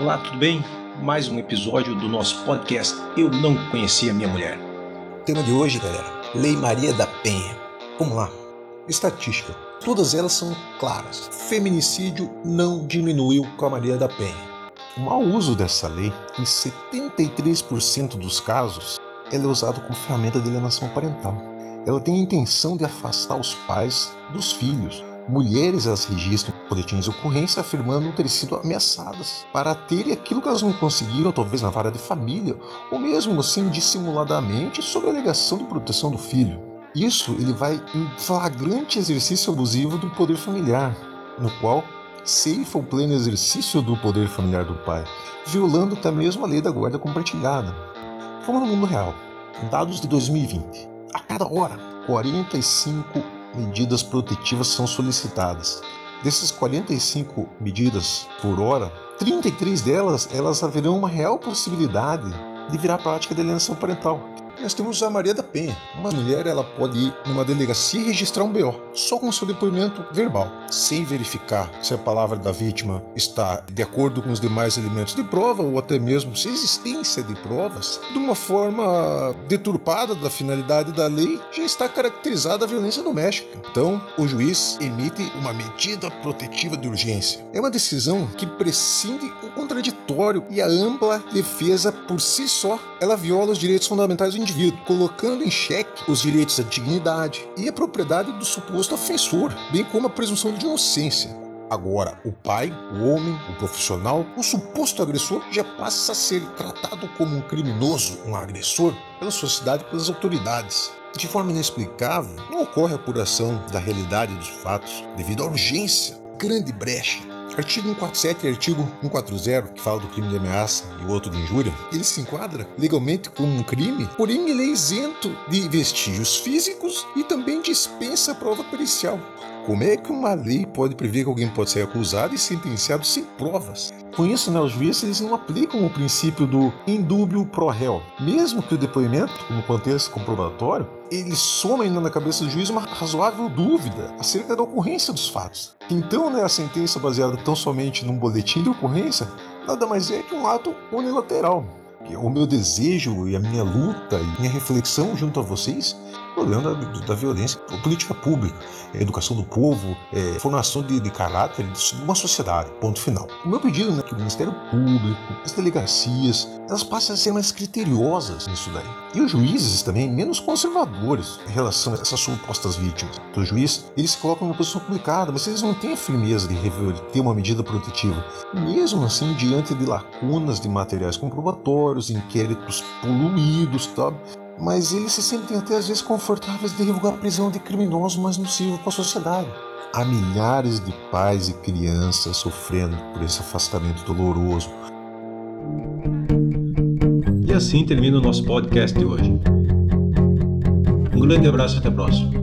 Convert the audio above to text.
Olá, tudo bem? Mais um episódio do nosso podcast Eu Não Conhecia Minha Mulher. O tema de hoje, galera, Lei Maria da Penha. Vamos lá. Estatística. Todas elas são claras. Feminicídio não diminuiu com a Maria da Penha. O mau uso dessa lei, em 73% dos casos, ela é usada como ferramenta de alienação parental. Ela tem a intenção de afastar os pais dos filhos, mulheres as registram boletins de ocorrência afirmando ter sido ameaçadas para terem aquilo que elas não conseguiram, talvez na vara de família, ou mesmo assim dissimuladamente, sob a alegação de proteção do filho. Isso ele vai em flagrante exercício abusivo do poder familiar, no qual ceifa o pleno exercício do poder familiar do pai, violando até mesmo a lei da guarda compartilhada. Vamos no mundo real. Dados de 2020. A cada hora, 45 medidas protetivas são solicitadas. Dessas 45 medidas por hora, 33 delas elas haverão uma real possibilidade de virar prática de alienação parental, nós temos a Maria da Penha. Uma mulher ela pode ir numa delegacia e registrar um BO, só com seu depoimento verbal, sem verificar se a palavra da vítima está de acordo com os demais elementos de prova ou até mesmo se a existência de provas, de uma forma deturpada da finalidade da lei, já está caracterizada a violência doméstica. Então, o juiz emite uma medida protetiva de urgência. É uma decisão que prescinde o contraditório e a ampla defesa por si só, ela viola os direitos fundamentais do indivíduo indivíduo, colocando em xeque os direitos à dignidade e a propriedade do suposto ofensor, bem como a presunção de inocência. Agora, o pai, o homem, o profissional, o suposto agressor já passa a ser tratado como um criminoso, um agressor, pela sociedade e pelas autoridades. De forma inexplicável, não ocorre a apuração da realidade dos fatos devido à urgência, grande brecha Artigo 147 e artigo 140, que fala do crime de ameaça e o outro de injúria, ele se enquadra legalmente como um crime, porém ele é isento de vestígios físicos e também dispensa a prova pericial. Como é que uma lei pode prever que alguém pode ser acusado e sentenciado sem provas? Com isso, né, os juízes eles não aplicam o princípio do indúbio pro réu. Mesmo que o depoimento, como contexto comprobatório, ele soma ainda na cabeça do juiz uma razoável dúvida acerca da ocorrência dos fatos. Então, né, a sentença baseada tão somente num boletim de ocorrência nada mais é que um ato unilateral. O meu desejo e a minha luta e minha reflexão junto a vocês problema da, da violência, política pública, educação do povo, é, formação de, de caráter de uma sociedade. Ponto final. O meu pedido é que o Ministério Público, as delegacias, elas passem a ser mais criteriosas nisso daí. E os juízes também menos conservadores em relação a essas supostas vítimas. Então, os juízes, eles colocam numa posição complicada, mas eles não têm a firmeza de reverter uma medida protetiva. Mesmo assim, diante de lacunas de materiais comprobatórios, inquéritos poluídos, tá? Mas eles se sentem até às vezes confortáveis de revogar a prisão de criminosos mais nocivos para a sociedade. Há milhares de pais e crianças sofrendo por esse afastamento doloroso. E assim termina o nosso podcast de hoje. Um grande abraço e até a próxima.